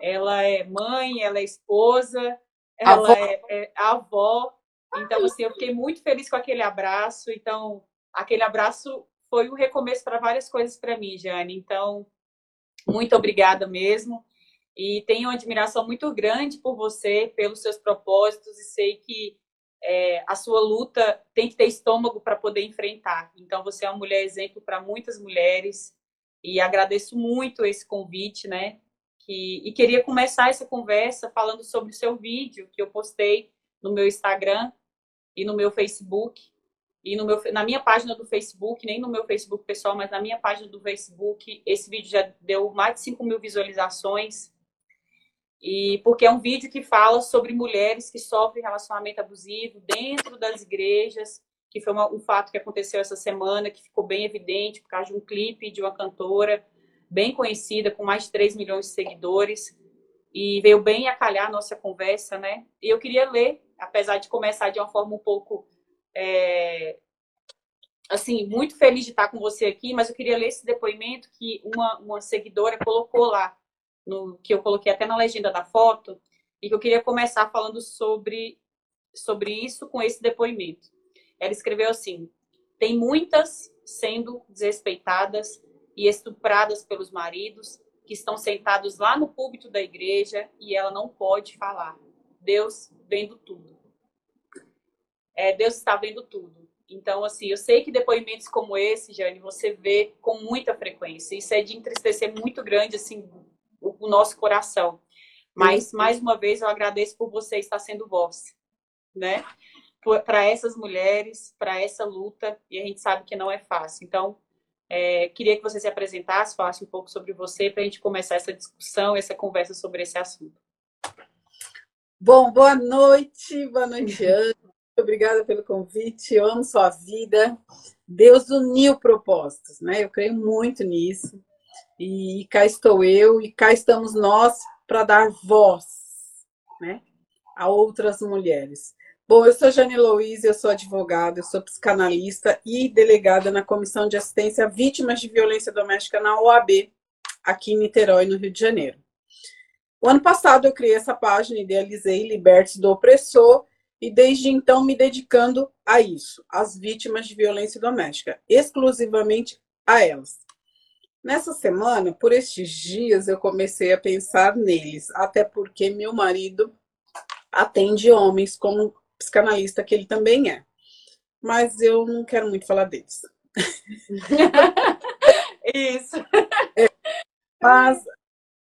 ela é mãe, ela é esposa, ela avó. É, é avó. Então, assim, eu fiquei muito feliz com aquele abraço. Então, aquele abraço foi um recomeço para várias coisas para mim, Jane. Então, muito obrigada mesmo. E tenho uma admiração muito grande por você, pelos seus propósitos, e sei que é, a sua luta tem que ter estômago para poder enfrentar. Então, você é uma mulher exemplo para muitas mulheres. E agradeço muito esse convite, né? Que, e queria começar essa conversa falando sobre o seu vídeo que eu postei no meu Instagram e no meu Facebook e no meu, na minha página do Facebook, nem no meu Facebook pessoal, mas na minha página do Facebook, esse vídeo já deu mais de 5 mil visualizações. E porque é um vídeo que fala sobre mulheres que sofrem relacionamento abusivo dentro das igrejas, que foi uma, um fato que aconteceu essa semana, que ficou bem evidente por causa de um clipe de uma cantora bem conhecida, com mais de 3 milhões de seguidores, e veio bem a calhar a nossa conversa, né? E eu queria ler, apesar de começar de uma forma um pouco é, assim, muito feliz de estar com você aqui, mas eu queria ler esse depoimento que uma, uma seguidora colocou lá, no, que eu coloquei até na legenda da foto, e que eu queria começar falando sobre, sobre isso com esse depoimento. Ela escreveu assim: tem muitas sendo desrespeitadas e estupradas pelos maridos que estão sentados lá no púlpito da igreja e ela não pode falar. Deus vendo tudo é, Deus está vendo tudo. Então, assim, eu sei que depoimentos como esse, Jane, você vê com muita frequência. Isso é de entristecer muito grande, assim, o, o nosso coração. Mas, mais uma vez, eu agradeço por você estar sendo voz, né? Para essas mulheres, para essa luta, e a gente sabe que não é fácil. Então, é, queria que você se apresentasse, falasse um pouco sobre você, para a gente começar essa discussão, essa conversa sobre esse assunto. Bom, boa noite, boa noite, Ana obrigada pelo convite. Eu amo sua vida. Deus uniu propósitos, né? Eu creio muito nisso. E cá estou eu e cá estamos nós para dar voz, né, a outras mulheres. Bom, eu sou Jane Louise, eu sou advogada, eu sou psicanalista e delegada na Comissão de Assistência a Vítimas de Violência Doméstica na OAB, aqui em Niterói, no Rio de Janeiro. O ano passado eu criei essa página, idealizei Liberte do Opressor, e desde então me dedicando a isso, às vítimas de violência doméstica, exclusivamente a elas. Nessa semana, por estes dias, eu comecei a pensar neles, até porque meu marido atende homens como psicanalista que ele também é. Mas eu não quero muito falar deles. Isso. É, mas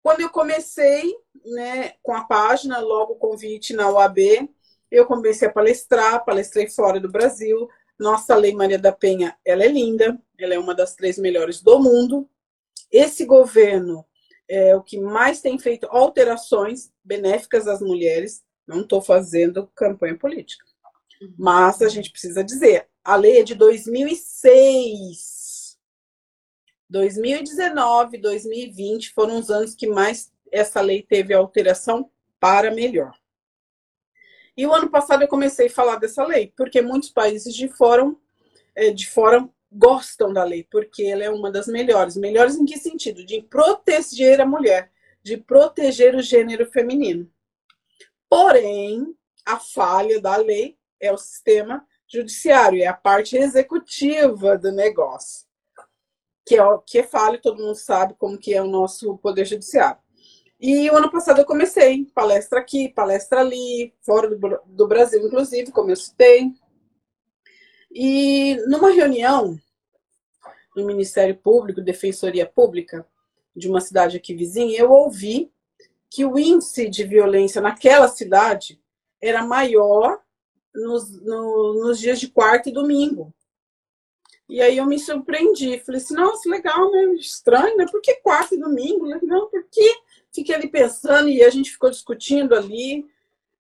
quando eu comecei né, com a página, logo o convite na UAB, eu comecei a palestrar, palestrei fora do Brasil. Nossa Lei Maria da Penha, ela é linda, ela é uma das três melhores do mundo. Esse governo é o que mais tem feito alterações benéficas às mulheres. Não estou fazendo campanha política. Mas a gente precisa dizer, a lei é de 2006. 2019, 2020 foram os anos que mais essa lei teve alteração para melhor. E o ano passado eu comecei a falar dessa lei, porque muitos países de fora, é, de fora gostam da lei, porque ela é uma das melhores. Melhores em que sentido? De proteger a mulher, de proteger o gênero feminino. Porém, a falha da lei é o sistema judiciário, é a parte executiva do negócio. Que é, que é falha, todo mundo sabe como que é o nosso poder judiciário. E o ano passado eu comecei palestra aqui, palestra ali, fora do, do Brasil, inclusive, como eu citei. E numa reunião no Ministério Público, Defensoria Pública, de uma cidade aqui vizinha, eu ouvi que o índice de violência naquela cidade era maior nos, no, nos dias de quarta e domingo. E aí eu me surpreendi, falei assim, nossa, legal, né? Estranho, né? Por que quarta e domingo? Não, porque fiquei ali pensando e a gente ficou discutindo ali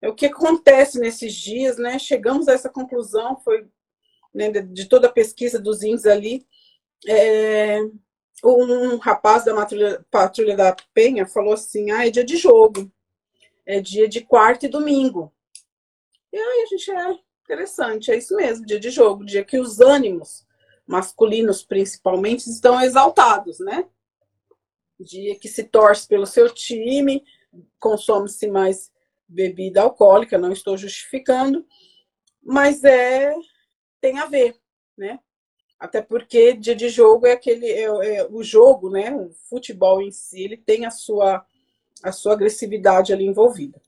é, o que acontece nesses dias, né? Chegamos a essa conclusão, foi né, de toda a pesquisa dos índices ali. É, um rapaz da patrulha, patrulha da Penha falou assim: ah, é dia de jogo, é dia de quarta e domingo. E aí a gente é interessante, é isso mesmo, dia de jogo, dia que os ânimos masculinos principalmente estão exaltados, né? dia que se torce pelo seu time, consome-se mais bebida alcoólica, não estou justificando, mas é tem a ver, né? Até porque dia de jogo é aquele é, é, o jogo, né? O futebol em si, ele tem a sua a sua agressividade ali envolvida.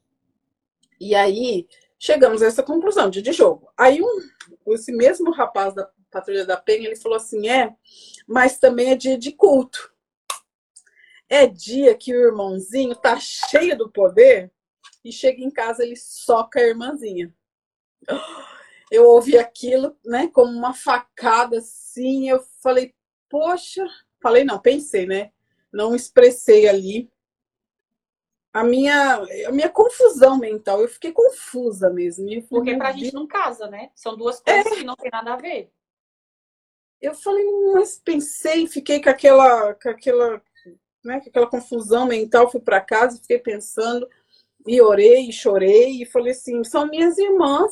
E aí chegamos a essa conclusão, dia de jogo. Aí um, esse mesmo rapaz da Patrulha da Penha, ele falou assim: "É, mas também é dia de culto. É dia que o irmãozinho tá cheio do poder e chega em casa ele soca a irmãzinha. Eu ouvi aquilo, né, como uma facada assim, eu falei, poxa, falei não, pensei, né? Não expressei ali a minha, a minha confusão mental. Eu fiquei confusa mesmo. Falei, Porque pra gente não casa, né? São duas coisas é. que não tem nada a ver. Eu falei, mas pensei, fiquei com aquela, com aquela, né, com aquela confusão mental, fui para casa, fiquei pensando. E orei, e chorei, e falei assim: são minhas irmãs.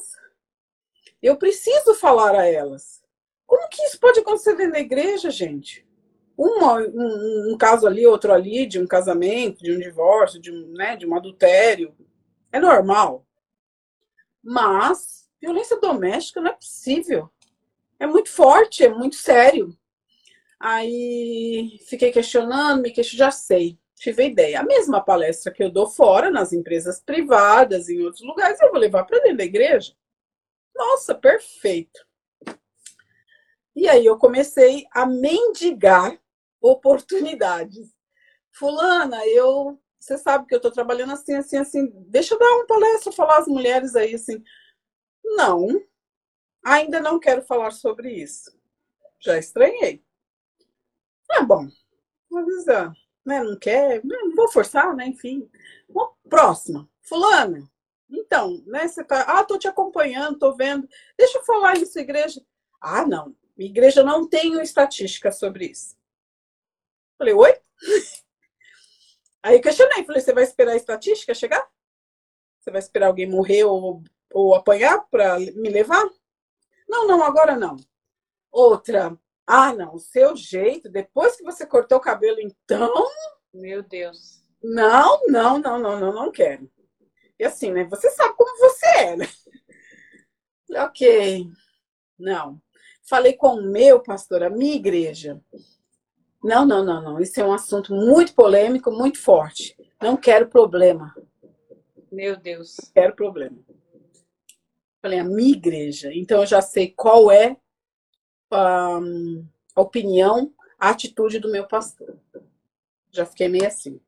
Eu preciso falar a elas. Como que isso pode acontecer dentro da igreja, gente? Uma, um, um, caso ali, outro ali, de um casamento, de um divórcio, de um, né, de um adultério. É normal. Mas violência doméstica não é possível. É muito forte, é muito sério. Aí fiquei questionando, me questionando, já sei tive a ideia. A mesma palestra que eu dou fora, nas empresas privadas, em outros lugares, eu vou levar para dentro da igreja. Nossa, perfeito. E aí eu comecei a mendigar oportunidades. Fulana, eu, você sabe que eu estou trabalhando assim, assim, assim. Deixa eu dar uma palestra, falar às mulheres aí assim. Não, ainda não quero falar sobre isso. Já estranhei. Tá bom, vou avisar né, não quer, não vou forçar, né, enfim. Bom, próxima, fulana, então, né, você tá, ah, tô te acompanhando, tô vendo, deixa eu falar isso, igreja. Ah, não, igreja não tem estatística sobre isso. Falei, oi? Aí questionei, falei, você vai esperar a estatística chegar? Você vai esperar alguém morrer ou, ou apanhar para me levar? Não, não, agora não. Outra, ah, não, o seu jeito, depois que você cortou o cabelo, então. Meu Deus. Não, não, não, não, não, não quero. E assim, né? Você sabe como você é, né? Ok. Não. Falei com o meu pastor, a minha igreja. Não, não, não, não. Isso é um assunto muito polêmico, muito forte. Não quero problema. Meu Deus. Quero problema. Falei, a minha igreja. Então eu já sei qual é a opinião, a atitude do meu pastor. Já fiquei meio assim.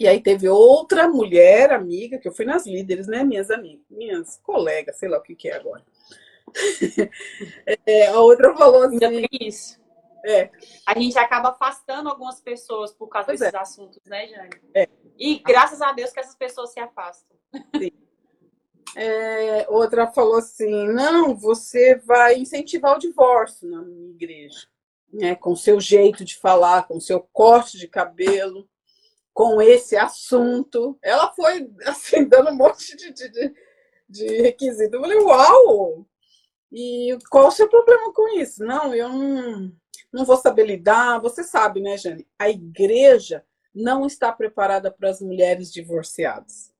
E aí teve outra mulher amiga, que eu fui nas líderes, né? Minhas amigas, minhas colegas, sei lá o que, que é agora. é, a outra falou assim. Ainda tem isso. É. A gente acaba afastando algumas pessoas por causa pois desses é. assuntos, né, Jane? É. E graças a Deus que essas pessoas se afastam. Sim. É, outra falou assim: não, você vai incentivar o divórcio na minha igreja, né? Com seu jeito de falar, com seu corte de cabelo, com esse assunto. Ela foi assim dando um monte de, de, de requisito. Eu falei: uau! E qual o seu problema com isso? Não, eu não, não vou saber lidar. Você sabe, né, Jane? A igreja não está preparada para as mulheres divorciadas.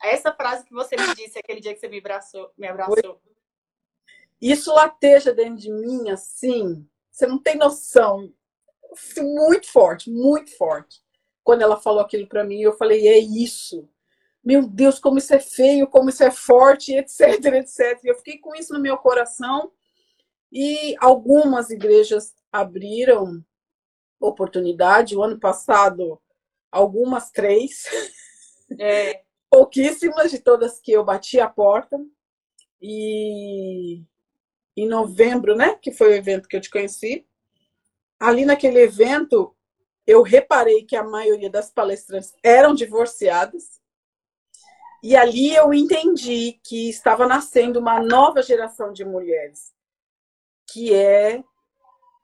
Essa frase que você me disse aquele dia que você me abraçou. Me abraçou. Isso lateja dentro de mim, assim, você não tem noção. Muito forte, muito forte. Quando ela falou aquilo para mim, eu falei, é isso. Meu Deus, como isso é feio, como isso é forte, etc, etc. Eu fiquei com isso no meu coração. E algumas igrejas abriram oportunidade. O ano passado, algumas três. É pouquíssimas de todas que eu bati a porta. E em novembro, né, que foi o evento que eu te conheci, ali naquele evento eu reparei que a maioria das palestrantes eram divorciadas. E ali eu entendi que estava nascendo uma nova geração de mulheres, que é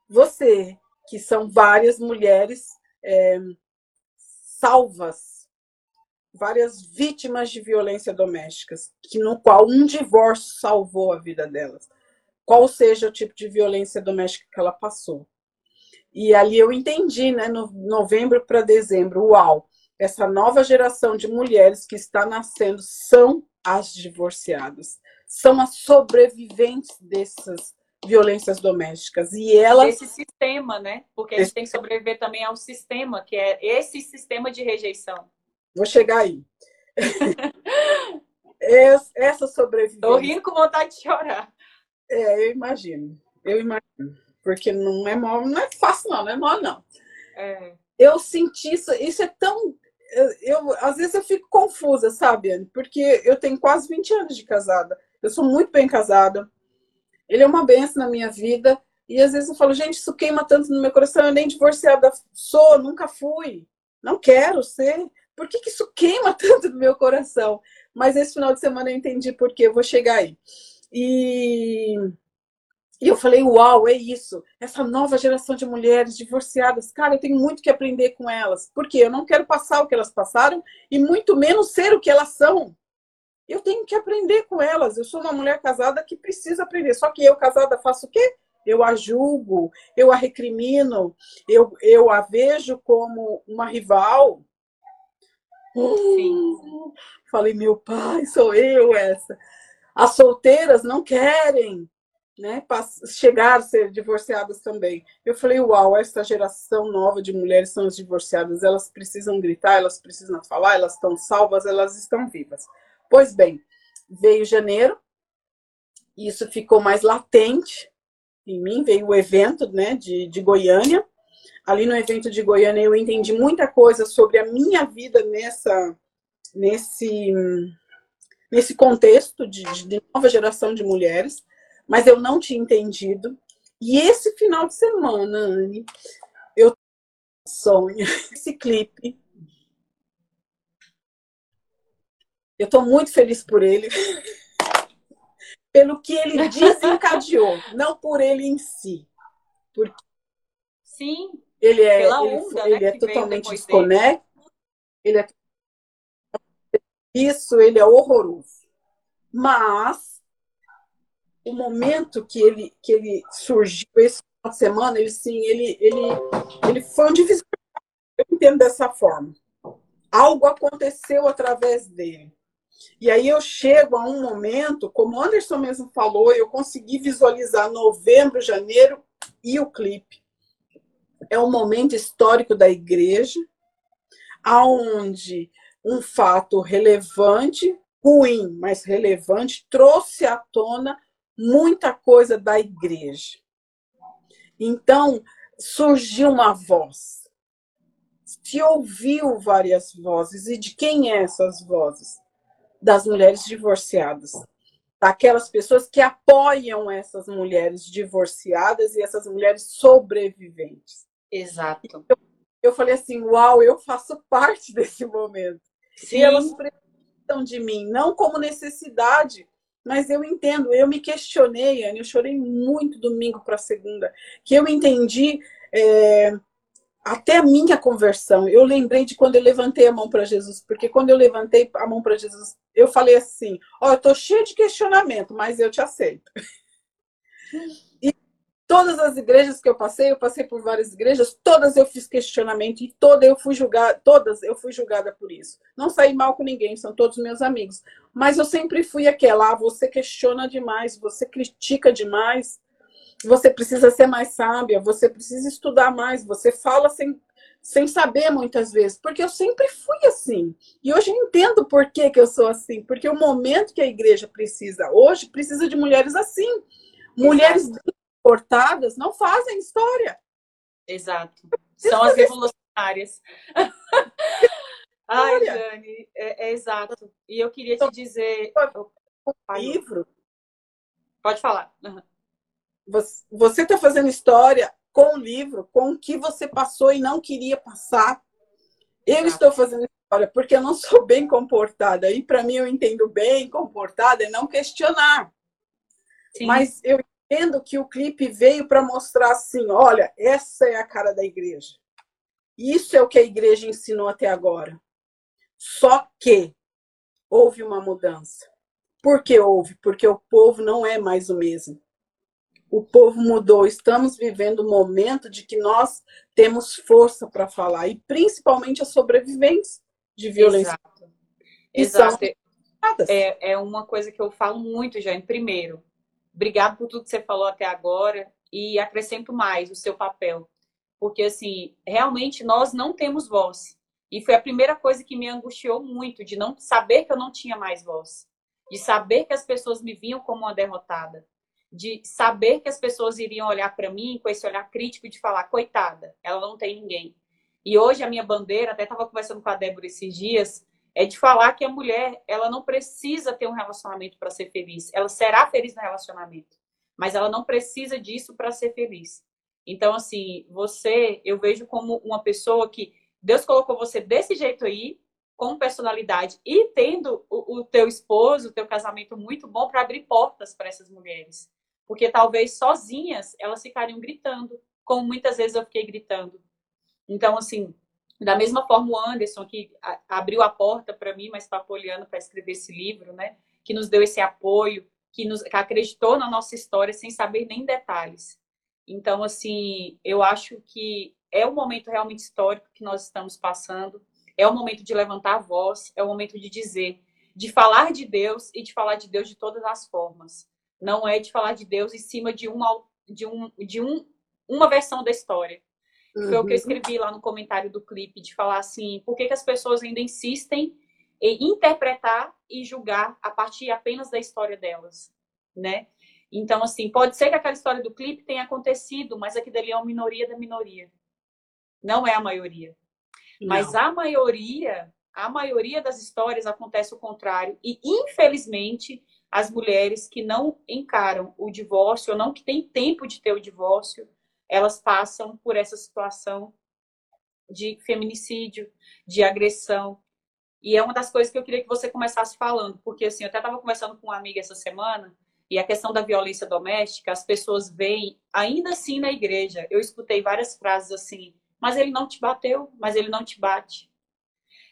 você, que são várias mulheres é, salvas várias vítimas de violência doméstica, que no qual um divórcio salvou a vida delas. Qual seja o tipo de violência doméstica que ela passou. E ali eu entendi, né, no novembro para dezembro, uau, essa nova geração de mulheres que está nascendo são as divorciadas, são as sobreviventes dessas violências domésticas e elas esse sistema, né? Porque a gente tem que sobreviver também ao sistema, que é esse sistema de rejeição. Vou chegar aí. essa sobrevivência. Tô rindo com vontade de chorar. É, eu imagino. Eu imagino. Porque não é mal, não é fácil, não, não é mal, não. É. Eu senti isso, isso é tão. Eu, eu, às vezes eu fico confusa, sabe, Anne? Porque eu tenho quase 20 anos de casada. Eu sou muito bem casada. Ele é uma benção na minha vida. E às vezes eu falo, gente, isso queima tanto no meu coração. Eu nem divorciada sou, nunca fui. Não quero ser. Por que, que isso queima tanto no meu coração? Mas esse final de semana eu entendi por quê. Eu vou chegar aí. E e eu falei, uau, é isso. Essa nova geração de mulheres divorciadas, cara, eu tenho muito que aprender com elas. Porque eu não quero passar o que elas passaram e muito menos ser o que elas são. Eu tenho que aprender com elas. Eu sou uma mulher casada que precisa aprender. Só que eu, casada, faço o quê? Eu a julgo, eu a recrimino, eu, eu a vejo como uma rival. Sim. Falei, meu pai, sou eu essa. As solteiras não querem né, chegar a ser divorciadas também. Eu falei, uau, essa geração nova de mulheres são as divorciadas, elas precisam gritar, elas precisam falar, elas estão salvas, elas estão vivas. Pois bem, veio janeiro, isso ficou mais latente em mim, veio o evento né, de, de Goiânia. Ali no evento de Goiânia eu entendi muita coisa sobre a minha vida nessa, nesse, nesse contexto de, de nova geração de mulheres mas eu não tinha entendido. E esse final de semana, Anne, eu sonho esse clipe. Eu estou muito feliz por ele, pelo que ele desencadeou, não por ele em si. Porque Sim. Ele é, ele, onda, ele né, é totalmente desconecto. Ele é isso, ele é horroroso. Mas o momento que ele, que ele surgiu esse final de semana, ele sim, ele, ele, ele foi um divisor. Eu entendo dessa forma. Algo aconteceu através dele. E aí eu chego a um momento, como o Anderson mesmo falou, eu consegui visualizar novembro, janeiro e o clipe. É um momento histórico da igreja, aonde um fato relevante, ruim, mas relevante, trouxe à tona muita coisa da igreja. Então, surgiu uma voz. Se ouviu várias vozes. E de quem é essas vozes? Das mulheres divorciadas. Daquelas pessoas que apoiam essas mulheres divorciadas e essas mulheres sobreviventes. Exato. Eu, eu falei assim: uau, eu faço parte desse momento. Sim. E elas precisam de mim, não como necessidade, mas eu entendo, eu me questionei, Anne, eu chorei muito domingo para segunda, que eu entendi é, até a minha conversão. Eu lembrei de quando eu levantei a mão para Jesus, porque quando eu levantei a mão para Jesus, eu falei assim: Ó, oh, eu tô cheio de questionamento, mas eu te aceito. Todas as igrejas que eu passei, eu passei por várias igrejas, todas eu fiz questionamento e toda eu fui julgada, todas eu fui julgada por isso. Não saí mal com ninguém, são todos meus amigos. Mas eu sempre fui aquela, ah, você questiona demais, você critica demais, você precisa ser mais sábia, você precisa estudar mais, você fala sem, sem saber muitas vezes, porque eu sempre fui assim. E hoje eu entendo por que, que eu sou assim, porque o momento que a igreja precisa hoje precisa de mulheres assim. Mulheres cortadas não fazem história. Exato. São as revolucionárias. Ai, Dani, é, é, exato. E eu queria te dizer. O livro. Pode falar. Uhum. Você está fazendo história com o livro, com o que você passou e não queria passar. Eu estou fazendo história porque eu não sou bem comportada. E para mim, eu entendo bem comportada é não questionar. Sim. Mas eu entendo que o clipe veio para mostrar assim: olha, essa é a cara da igreja. Isso é o que a igreja ensinou até agora. Só que houve uma mudança. Por que houve? Porque o povo não é mais o mesmo. O povo mudou. Estamos vivendo um momento de que nós temos força para falar, e principalmente as sobreviventes. de violência. Exato. Exato. É, é uma coisa que eu falo muito, Jane. Primeiro, obrigado por tudo que você falou até agora e acrescento mais o seu papel. Porque, assim, realmente nós não temos voz. E foi a primeira coisa que me angustiou muito, de não saber que eu não tinha mais voz. De saber que as pessoas me viam como uma derrotada. De saber que as pessoas iriam olhar para mim com esse olhar crítico de falar, coitada, ela não tem ninguém. E hoje a minha bandeira, até estava conversando com a Débora esses dias, é de falar que a mulher, ela não precisa ter um relacionamento para ser feliz. Ela será feliz no relacionamento, mas ela não precisa disso para ser feliz. Então, assim, você, eu vejo como uma pessoa que Deus colocou você desse jeito aí, com personalidade e tendo o, o teu esposo, o teu casamento muito bom para abrir portas para essas mulheres. Porque talvez sozinhas elas ficariam gritando, como muitas vezes eu fiquei gritando. Então, assim, da mesma forma, o Anderson, que abriu a porta para mim, mas para a Poliana, para escrever esse livro, né? Que nos deu esse apoio, que, nos, que acreditou na nossa história sem saber nem detalhes. Então, assim, eu acho que é um momento realmente histórico que nós estamos passando. É o momento de levantar a voz, é o momento de dizer, de falar de Deus e de falar de Deus de todas as formas. Não é de falar de Deus em cima de uma, de um, de um, uma versão da história Uhum. Foi o que eu uhum. escrevi lá no comentário do clipe, de falar assim, por que, que as pessoas ainda insistem em interpretar e julgar a partir apenas da história delas, né? Então, assim, pode ser que aquela história do clipe tenha acontecido, mas aqui dali é uma minoria da minoria. Não é a maioria. Não. Mas a maioria, a maioria das histórias acontece o contrário. E, infelizmente, as mulheres que não encaram o divórcio, ou não que têm tempo de ter o divórcio, elas passam por essa situação de feminicídio, de agressão. E é uma das coisas que eu queria que você começasse falando, porque assim, eu até estava conversando com uma amiga essa semana, e a questão da violência doméstica, as pessoas veem, ainda assim na igreja, eu escutei várias frases assim, mas ele não te bateu, mas ele não te bate.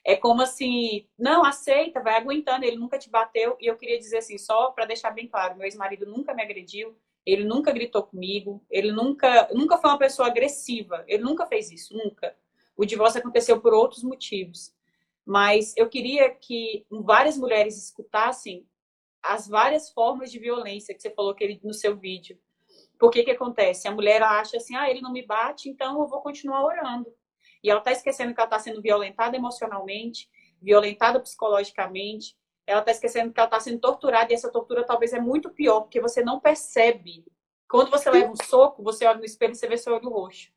É como assim, não, aceita, vai aguentando, ele nunca te bateu. E eu queria dizer assim, só para deixar bem claro, meu ex-marido nunca me agrediu, ele nunca gritou comigo, ele nunca, nunca foi uma pessoa agressiva, ele nunca fez isso, nunca. O divórcio aconteceu por outros motivos. Mas eu queria que várias mulheres escutassem as várias formas de violência que você falou que ele, no seu vídeo. Por que que acontece? A mulher acha assim, ah, ele não me bate, então eu vou continuar orando. E ela está esquecendo que ela está sendo violentada emocionalmente, violentada psicologicamente, ela está esquecendo que ela está sendo torturada e essa tortura talvez é muito pior, porque você não percebe. Quando você leva um soco, você olha no espelho e você vê seu olho roxo.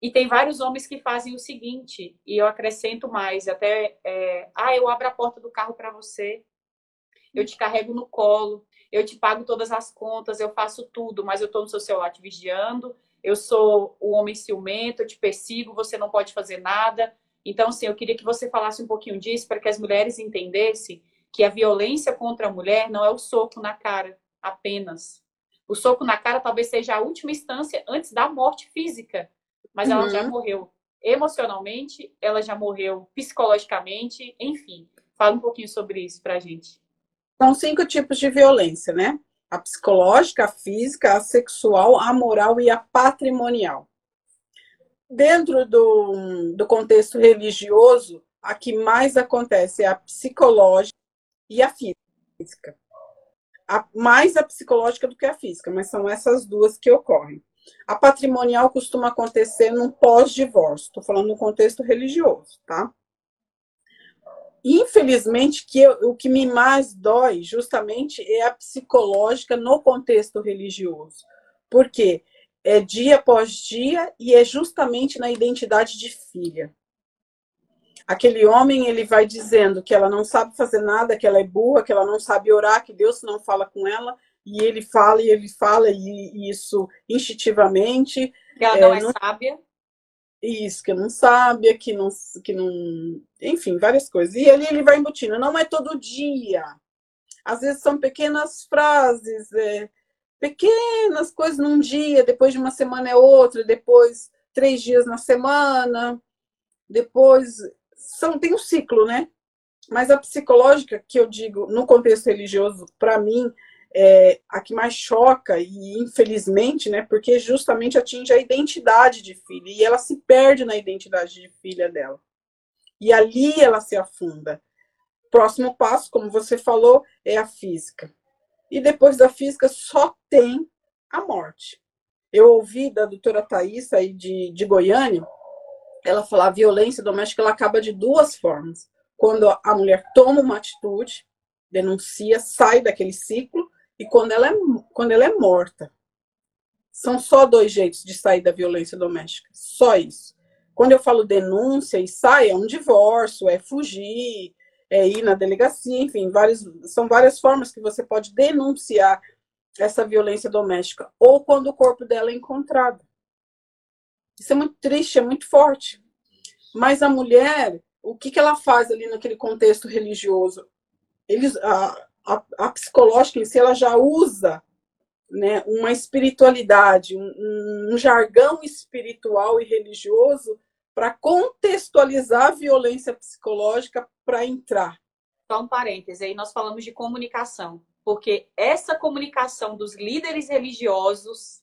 E tem vários homens que fazem o seguinte, e eu acrescento mais, até, é, ah, eu abro a porta do carro para você, eu te carrego no colo, eu te pago todas as contas, eu faço tudo, mas eu estou no seu celular te vigiando, eu sou o homem ciumento, eu te persigo, você não pode fazer nada. Então, assim, eu queria que você falasse um pouquinho disso para que as mulheres entendessem que a violência contra a mulher não é o soco na cara apenas. O soco na cara talvez seja a última instância antes da morte física, mas ela já uhum. morreu emocionalmente, ela já morreu psicologicamente, enfim. Fala um pouquinho sobre isso pra gente. São cinco tipos de violência, né? A psicológica, a física, a sexual, a moral e a patrimonial. Dentro do, do contexto religioso, a que mais acontece é a psicológica, e a física. A, mais a psicológica do que a física, mas são essas duas que ocorrem. A patrimonial costuma acontecer num pós-divórcio, estou falando no contexto religioso, tá? Infelizmente, que eu, o que me mais dói justamente é a psicológica no contexto religioso. Porque é dia após dia e é justamente na identidade de filha aquele homem ele vai dizendo que ela não sabe fazer nada, que ela é burra, que ela não sabe orar, que Deus não fala com ela, e ele fala e ele fala e isso instintivamente. Que ela não é, é não... sábia. Isso, que não sabe, que não, que não. Enfim, várias coisas. E ele, ele vai embutindo. Não é todo dia. Às vezes são pequenas frases, é, pequenas coisas num dia, depois de uma semana é outra, depois três dias na semana, depois são, tem um ciclo, né? Mas a psicológica, que eu digo, no contexto religioso, para mim, é a que mais choca, e infelizmente, né? Porque justamente atinge a identidade de filha, e ela se perde na identidade de filha dela. E ali ela se afunda. Próximo passo, como você falou, é a física. E depois da física só tem a morte. Eu ouvi da doutora Thais, aí de, de Goiânia, ela falar a violência doméstica ela acaba de duas formas. Quando a mulher toma uma atitude, denuncia, sai daquele ciclo, e quando ela é, quando ela é morta. São só dois jeitos de sair da violência doméstica. Só isso. Quando eu falo denúncia e sai, é um divórcio, é fugir, é ir na delegacia, enfim, várias, são várias formas que você pode denunciar essa violência doméstica. Ou quando o corpo dela é encontrado. Isso é muito triste, é muito forte. Mas a mulher, o que, que ela faz ali naquele contexto religioso? Eles, a, a, a psicológica em si, ela já usa né, uma espiritualidade, um, um jargão espiritual e religioso para contextualizar a violência psicológica para entrar. Só um parêntese, aí nós falamos de comunicação, porque essa comunicação dos líderes religiosos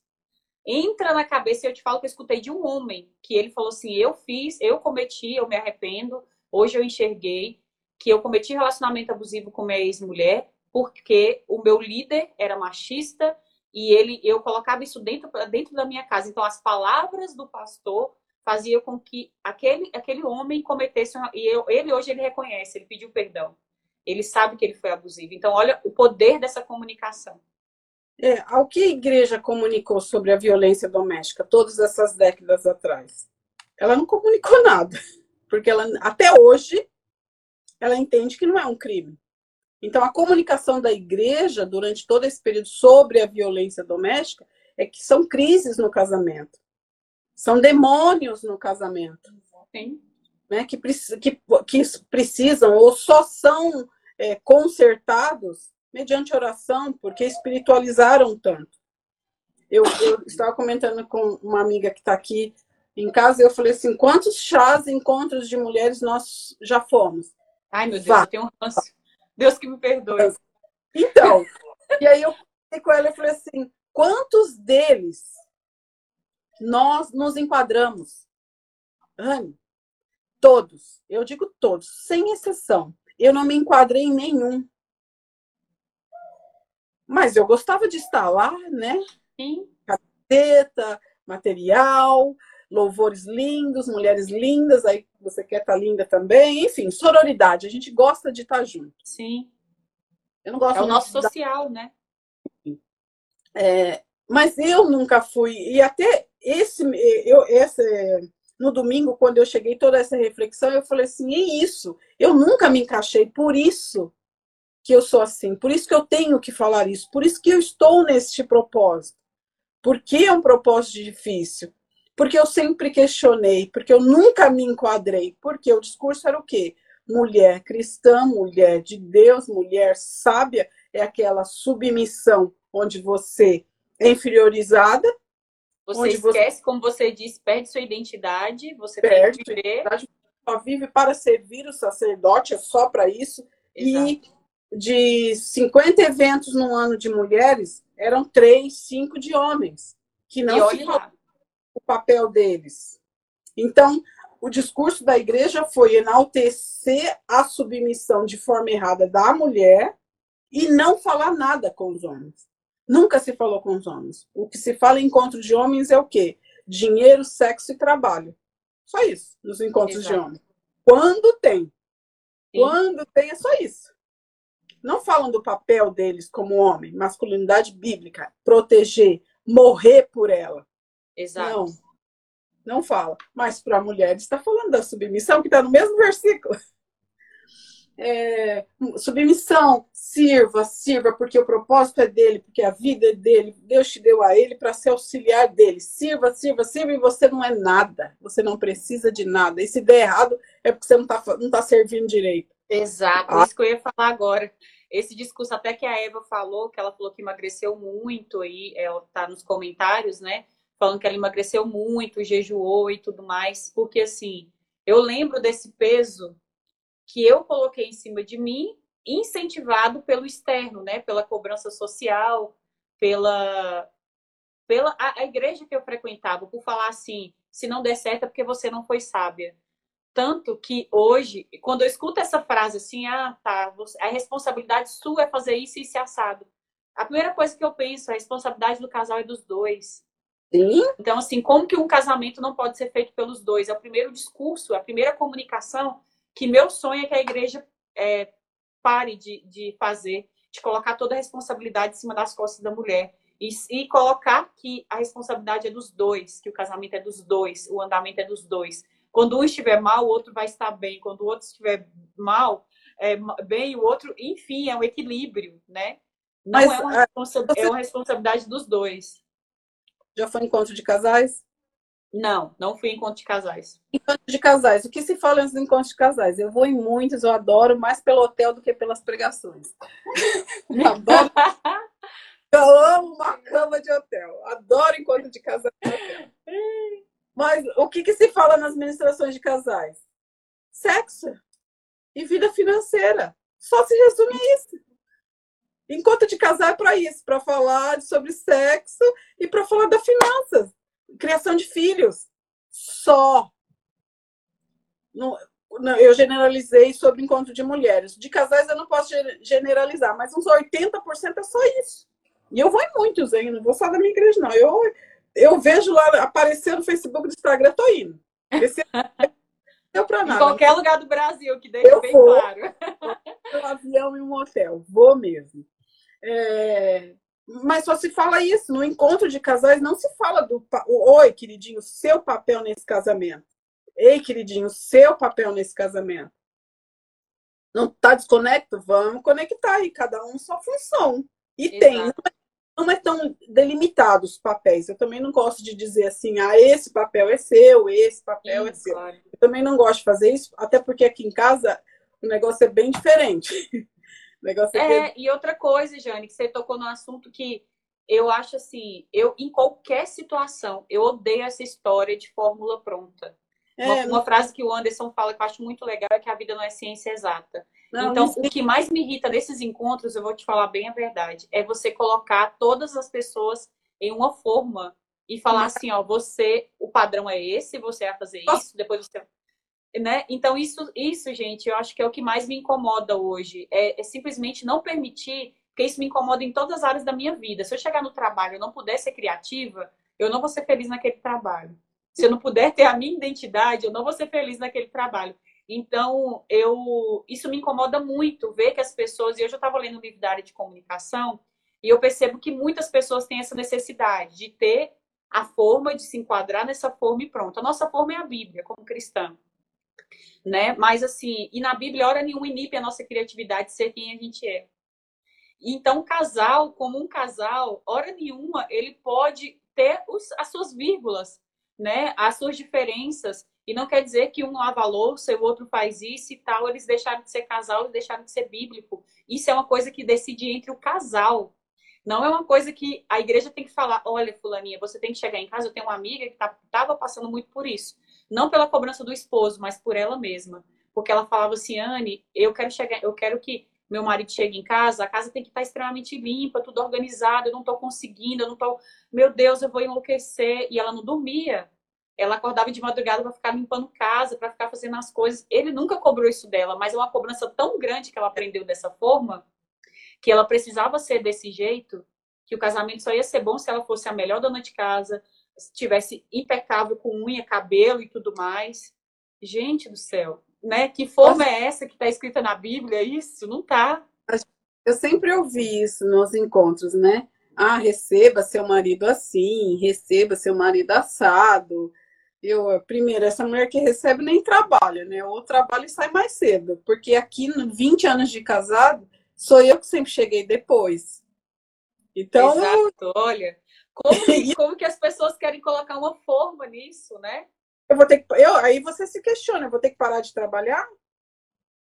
entra na cabeça, e eu te falo que eu escutei de um homem, que ele falou assim, eu fiz, eu cometi, eu me arrependo, hoje eu enxerguei que eu cometi relacionamento abusivo com minha ex-mulher, porque o meu líder era machista e ele eu colocava isso dentro, dentro da minha casa. Então, as palavras do pastor faziam com que aquele, aquele homem cometesse e eu, ele hoje ele reconhece, ele pediu perdão. Ele sabe que ele foi abusivo. Então, olha o poder dessa comunicação. É, ao que a igreja comunicou sobre a violência doméstica todas essas décadas atrás? Ela não comunicou nada, porque ela até hoje ela entende que não é um crime. Então, a comunicação da igreja durante todo esse período sobre a violência doméstica é que são crises no casamento. São demônios no casamento. Sim. Né, que, que, que precisam ou só são é, consertados mediante oração, porque espiritualizaram tanto. Eu, eu estava comentando com uma amiga que está aqui em casa, e eu falei assim: quantos chás, encontros de mulheres nós já fomos? Ai, meu Deus, Vá. eu tenho um ranço. Deus que me perdoe. Então, e aí eu falei com ela e falei assim: quantos deles nós nos enquadramos? Anne, todos. Eu digo todos, sem exceção. Eu não me enquadrei em nenhum. Mas eu gostava de estar lá, né? Sim. Camiseta, material, louvores lindos, mulheres lindas, aí você quer estar tá linda também, enfim, sororidade, a gente gosta de estar tá junto. Sim. Eu não gosto é o nosso social, né? É, mas eu nunca fui, e até esse, eu, esse, no domingo, quando eu cheguei toda essa reflexão, eu falei assim, é isso, eu nunca me encaixei, por isso que eu sou assim, por isso que eu tenho que falar isso, por isso que eu estou neste propósito. Porque é um propósito difícil? Porque eu sempre questionei, porque eu nunca me enquadrei. Porque o discurso era o quê? Mulher cristã, mulher de Deus, mulher sábia, é aquela submissão onde você é inferiorizada. Você esquece, você... como você diz, perde sua identidade, você perde tem que viver. Só vive para servir o sacerdote, é só para isso. Exato. E de 50 eventos no ano de mulheres, eram três, cinco de homens. Que não se o papel deles. Então, o discurso da igreja foi enaltecer a submissão de forma errada da mulher e não falar nada com os homens. Nunca se falou com os homens. O que se fala em encontro de homens é o quê? Dinheiro, sexo e trabalho. Só isso, nos encontros Exato. de homens. Quando tem. Sim. Quando tem, é só isso. Não falam do papel deles como homem, masculinidade bíblica, proteger, morrer por ela. Exato. Não, não fala. Mas para mulheres está falando da submissão, que está no mesmo versículo. É, submissão, sirva, sirva, porque o propósito é dele, porque a vida é dele, Deus te deu a ele para ser auxiliar dele. Sirva, sirva, sirva, e você não é nada, você não precisa de nada. E se der errado, é porque você não está não tá servindo direito. Exato, ah. isso que eu ia falar agora. Esse discurso, até que a Eva falou, que ela falou que emagreceu muito, aí ela está nos comentários, né? falando que ela emagreceu muito, jejuou e tudo mais, porque assim, eu lembro desse peso que eu coloquei em cima de mim, incentivado pelo externo, né, pela cobrança social, pela pela a, a igreja que eu frequentava, por falar assim, se não der certo é porque você não foi sábia. Tanto que hoje, quando eu escuto essa frase assim, ah, tá, a responsabilidade sua é fazer isso e isso assado. A primeira coisa que eu penso, a responsabilidade do casal é dos dois. Sim. Então, assim, como que um casamento não pode ser feito pelos dois? É o primeiro discurso, a primeira comunicação que meu sonho é que a igreja é, pare de, de fazer, de colocar toda a responsabilidade em cima das costas da mulher. E, e colocar que a responsabilidade é dos dois, que o casamento é dos dois, o andamento é dos dois. Quando um estiver mal, o outro vai estar bem. Quando o outro estiver mal, é, bem, o outro, enfim, é um equilíbrio, né? Não Mas, é, uma responsa você... é uma responsabilidade dos dois. Já foi encontro de casais? Não, não fui em encontro de casais. Encontro de casais. O que se fala antes do encontro de casais? Eu vou em muitos, eu adoro mais pelo hotel do que pelas pregações. Eu adoro. eu amo uma cama de hotel. Adoro encontro de casais hotel. Mas o que, que se fala nas ministrações de casais? Sexo e vida financeira. Só se resume isso. Encontro de casal é para isso, para falar sobre sexo e para falar da finanças, criação de filhos. Só. Não, não, eu generalizei sobre encontro de mulheres. De casais eu não posso generalizar, mas uns 80% é só isso. E eu vou em muitos ainda, não vou só da minha igreja, não. Eu eu vejo lá aparecer no Facebook do Instagram, tô indo. Esse deu pra nada. Em qualquer lugar do Brasil, que deixa eu bem vou, claro. Um avião e um hotel, vou mesmo. É, mas só se fala isso. No encontro de casais não se fala do oi, queridinho, seu papel nesse casamento. Ei, queridinho, seu papel nesse casamento. Não tá desconecto? Vamos conectar aí, cada um sua função. E Exato. tem, não é tão delimitado os papéis. Eu também não gosto de dizer assim, ah, esse papel é seu, esse papel Sim, é seu. Claro. Eu também não gosto de fazer isso, até porque aqui em casa o negócio é bem diferente. o negócio é, é e outra coisa, Jane, que você tocou no assunto que eu acho assim, eu em qualquer situação, eu odeio essa história de fórmula pronta. É, uma, uma, frase que o Anderson fala que eu acho muito legal é que a vida não é ciência exata. Não, então, o que mais me irrita desses encontros, eu vou te falar bem a verdade, é você colocar todas as pessoas em uma forma e falar assim, ó, você, o padrão é esse, você vai fazer isso, depois você né? Então isso, isso, gente, eu acho que é o que mais me incomoda hoje, é, é, simplesmente não permitir, porque isso me incomoda em todas as áreas da minha vida. Se eu chegar no trabalho e não puder ser criativa, eu não vou ser feliz naquele trabalho. Se eu não puder ter a minha identidade, eu não vou ser feliz naquele trabalho. Então, eu isso me incomoda muito ver que as pessoas, e eu já estava lendo um livro da área de comunicação, e eu percebo que muitas pessoas têm essa necessidade de ter a forma de se enquadrar nessa forma e pronto. A nossa forma é a Bíblia, como cristã. Né? Mas assim, e na Bíblia, hora nenhuma inibe a nossa criatividade de ser quem a gente é. Então, casal, como um casal, hora nenhuma, ele pode ter os, as suas vírgulas, né? As suas diferenças. E não quer dizer que um lava louça e o outro faz isso e tal, eles deixaram de ser casal, eles deixaram de ser bíblico. Isso é uma coisa que decide entre o casal. Não é uma coisa que a igreja tem que falar, olha, fulaninha, você tem que chegar em casa, eu tenho uma amiga que estava tá, passando muito por isso. Não pela cobrança do esposo, mas por ela mesma. Porque ela falava assim, Anne, eu quero chegar, eu quero que meu marido chegue em casa, a casa tem que estar extremamente limpa, tudo organizado, eu não estou conseguindo, eu não estou, meu Deus, eu vou enlouquecer. E ela não dormia. Ela acordava de madrugada para ficar limpando casa, para ficar fazendo as coisas. Ele nunca cobrou isso dela, mas é uma cobrança tão grande que ela aprendeu dessa forma, que ela precisava ser desse jeito, que o casamento só ia ser bom se ela fosse a melhor dona de casa, estivesse impecável com unha, cabelo e tudo mais. Gente do céu, né? Que forma é essa que está escrita na Bíblia? Isso não tá. Eu sempre ouvi isso nos encontros, né? Ah, receba seu marido assim, receba seu marido assado. Eu, primeiro, essa mulher que recebe nem trabalha, né? Ou trabalha e sai mais cedo. Porque aqui, 20 anos de casado, sou eu que sempre cheguei depois. Então. Exato, olha. Como que, como que as pessoas querem colocar uma forma nisso, né? Eu vou ter que. Eu, aí você se questiona, eu vou ter que parar de trabalhar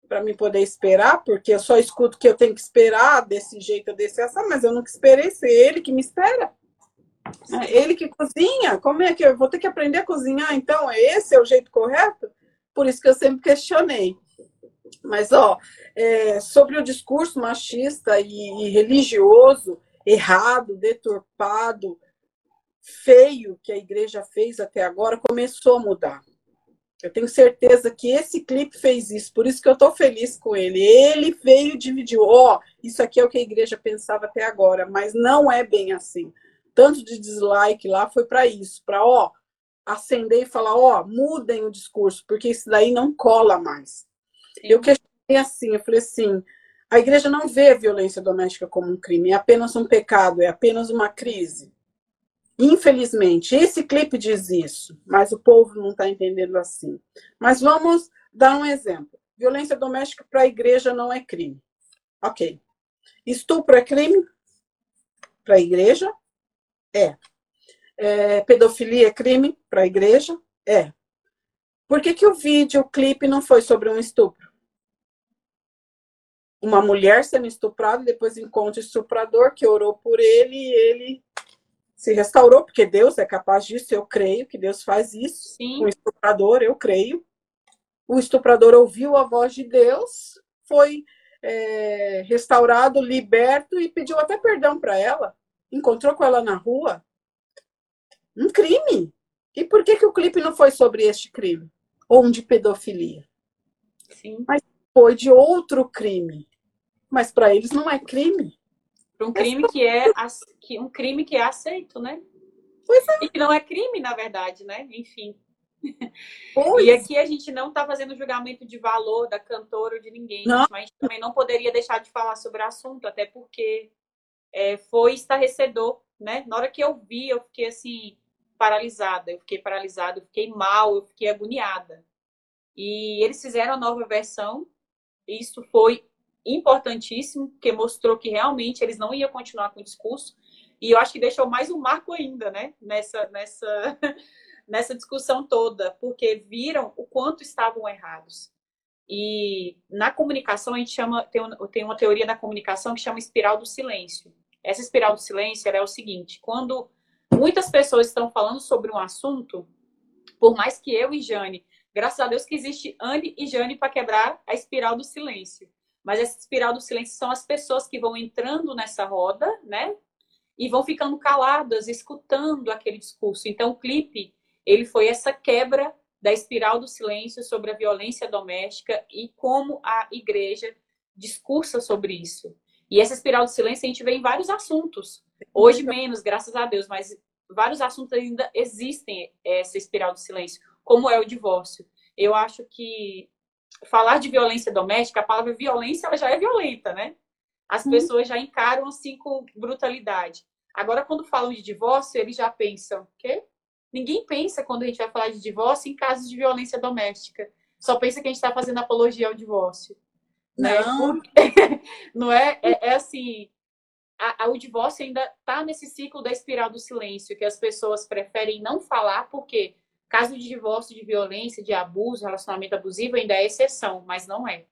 para me poder esperar, porque eu só escuto que eu tenho que esperar desse jeito, desse essa, mas eu nunca esperei ser ele que me espera. É ele que cozinha, como é que eu vou ter que aprender a cozinhar? Então, é esse é o jeito correto? Por isso que eu sempre questionei. Mas, ó, é, sobre o discurso machista e, e religioso, errado, deturpado, feio que a igreja fez até agora, começou a mudar. Eu tenho certeza que esse clipe fez isso, por isso que eu tô feliz com ele. Ele veio e dividiu. Ó, oh, isso aqui é o que a igreja pensava até agora, mas não é bem assim. Tanto de dislike lá foi para isso, para ó, acender e falar, ó, mudem o discurso, porque isso daí não cola mais. Sim. Eu questionei assim, eu falei assim, a igreja não vê a violência doméstica como um crime, é apenas um pecado, é apenas uma crise. Infelizmente, esse clipe diz isso, mas o povo não está entendendo assim. Mas vamos dar um exemplo. Violência doméstica para a igreja não é crime. Ok. Estupro é crime? Para a igreja? É. é. Pedofilia é crime para a igreja? É. Por que, que o vídeo, o clipe, não foi sobre um estupro? Uma mulher sendo estuprada, depois encontra o estuprador que orou por ele e ele se restaurou, porque Deus é capaz disso, eu creio que Deus faz isso Sim. com o estuprador, eu creio. O estuprador ouviu a voz de Deus, foi é, restaurado, liberto e pediu até perdão para ela. Encontrou com ela na rua. Um crime. E por que, que o clipe não foi sobre este crime? Ou um de pedofilia? Sim. Mas foi de outro crime. Mas para eles não é crime. Para um crime que é que um crime que é aceito, né? Pois é. E que não é crime, na verdade, né? Enfim. Pois. E aqui a gente não está fazendo julgamento de valor da cantora ou de ninguém, não. mas também não poderia deixar de falar sobre o assunto, até porque é, foi estarrecedor, né? Na hora que eu vi, eu fiquei assim, paralisada, eu fiquei paralisada, eu fiquei mal, eu fiquei agoniada. E eles fizeram a nova versão, isso foi importantíssimo, porque mostrou que realmente eles não iam continuar com o discurso. E eu acho que deixou mais um marco ainda, né? Nessa, nessa, nessa discussão toda, porque viram o quanto estavam errados. E na comunicação, a gente chama, tem, tem uma teoria da comunicação que chama espiral do silêncio. Essa espiral do silêncio é o seguinte: quando muitas pessoas estão falando sobre um assunto, por mais que eu e Jane, graças a Deus que existe Anne e Jane para quebrar a espiral do silêncio. Mas essa espiral do silêncio são as pessoas que vão entrando nessa roda, né? E vão ficando caladas, escutando aquele discurso. Então, o clipe, ele foi essa quebra da espiral do silêncio sobre a violência doméstica e como a igreja discursa sobre isso. E essa espiral do silêncio a gente vê em vários assuntos. Hoje menos, graças a Deus, mas vários assuntos ainda existem essa espiral do silêncio, como é o divórcio. Eu acho que falar de violência doméstica, a palavra violência ela já é violenta, né? As hum. pessoas já encaram assim com brutalidade. Agora, quando falam de divórcio, eles já pensam, quê? Ninguém pensa quando a gente vai falar de divórcio em casos de violência doméstica. Só pensa que a gente está fazendo apologia ao divórcio. Né? Não. Né? Não é, é, é assim. A, a, o divórcio ainda está nesse ciclo da espiral do silêncio, que as pessoas preferem não falar, porque Caso de divórcio, de violência, de abuso, relacionamento abusivo ainda é exceção, mas não é.